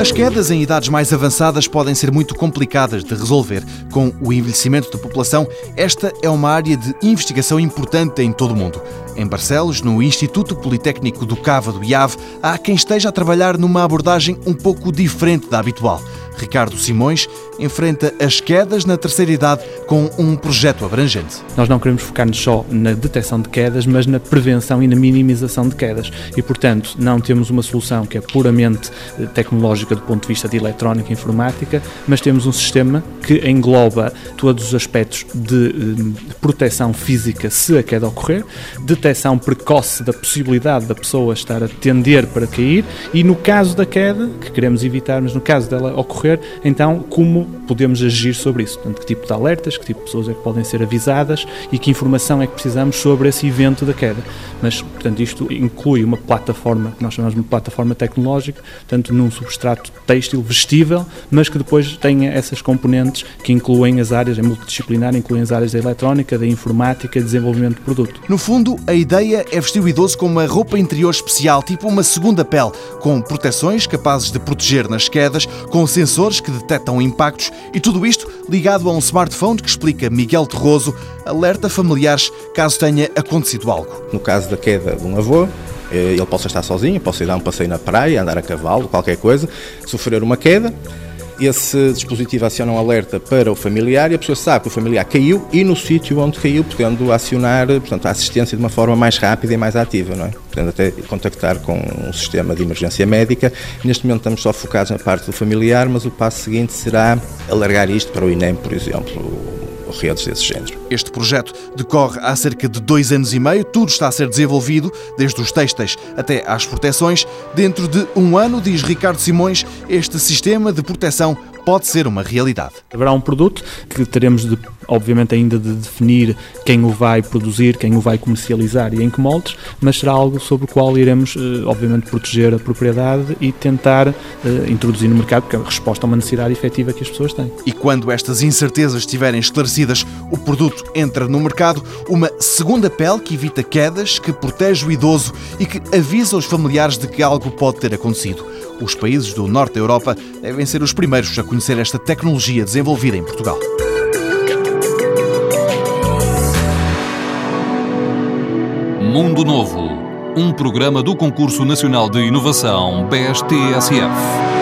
As quedas em idades mais avançadas podem ser muito complicadas de resolver. Com o envelhecimento da população, esta é uma área de investigação importante em todo o mundo. Em Barcelos, no Instituto Politécnico do Cava do IAV, há quem esteja a trabalhar numa abordagem um pouco diferente da habitual. Ricardo Simões enfrenta as quedas na terceira idade com um projeto abrangente. Nós não queremos focar-nos só na detecção de quedas, mas na prevenção e na minimização de quedas. E, portanto, não temos uma solução que é puramente eh, tecnológica do ponto de vista de eletrónica e informática, mas temos um sistema que engloba todos os aspectos de, eh, proteção física se a queda ocorrer, detecção precoce da possibilidade da pessoa estar a tender para cair e, no caso da queda, que queremos evitar, mas no caso dela ocorrer, então como podemos agir sobre isso. Portanto, que tipo de alertas, que tipo de pessoas é que podem ser avisadas e que informação é que precisamos sobre esse evento da queda. Mas, portanto, isto inclui uma plataforma, que nós chamamos de plataforma tecnológica, portanto, num substrato têxtil vestível, mas que depois tenha essas componentes que incluem as áreas, é multidisciplinar, incluem as áreas da eletrónica, da informática desenvolvimento de produto. No fundo, a ideia é vestir o idoso com uma roupa interior especial, tipo uma segunda pele, com proteções capazes de proteger nas quedas, com sensores sensores que detectam impactos e tudo isto ligado a um smartphone que explica Miguel Terroso alerta familiares caso tenha acontecido algo. No caso da queda de um avô, eh, ele possa estar sozinho, possa ir dar um passeio na praia, andar a cavalo, qualquer coisa, sofrer uma queda, esse dispositivo aciona um alerta para o familiar e a pessoa sabe que o familiar caiu e no sítio onde caiu, podendo acionar portanto, a assistência de uma forma mais rápida e mais ativa, não é? Podendo até contactar com um sistema de emergência médica. Neste momento estamos só focados na parte do familiar, mas o passo seguinte será alargar isto para o INEM, por exemplo, redes desse género. Este projeto decorre há cerca de dois anos e meio, tudo está a ser desenvolvido, desde os têxteis até às proteções. Dentro de um ano, diz Ricardo Simões, este sistema de proteção pode ser uma realidade. Haverá um produto que teremos de, obviamente, ainda de definir quem o vai produzir, quem o vai comercializar e em que moldes, mas será algo sobre o qual iremos, eh, obviamente, proteger a propriedade e tentar uh, introduzir no mercado, porque é a resposta a uma necessidade efetiva que as pessoas têm. E quando estas incertezas estiverem esclarecidas, o produto entra no mercado, uma segunda pele que evita quedas, que protege o idoso e que avisa os familiares de que algo pode ter acontecido. Os países do norte da Europa devem ser os primeiros a conhecer esta tecnologia desenvolvida em Portugal. Mundo Novo, um programa do Concurso Nacional de Inovação BSTSF.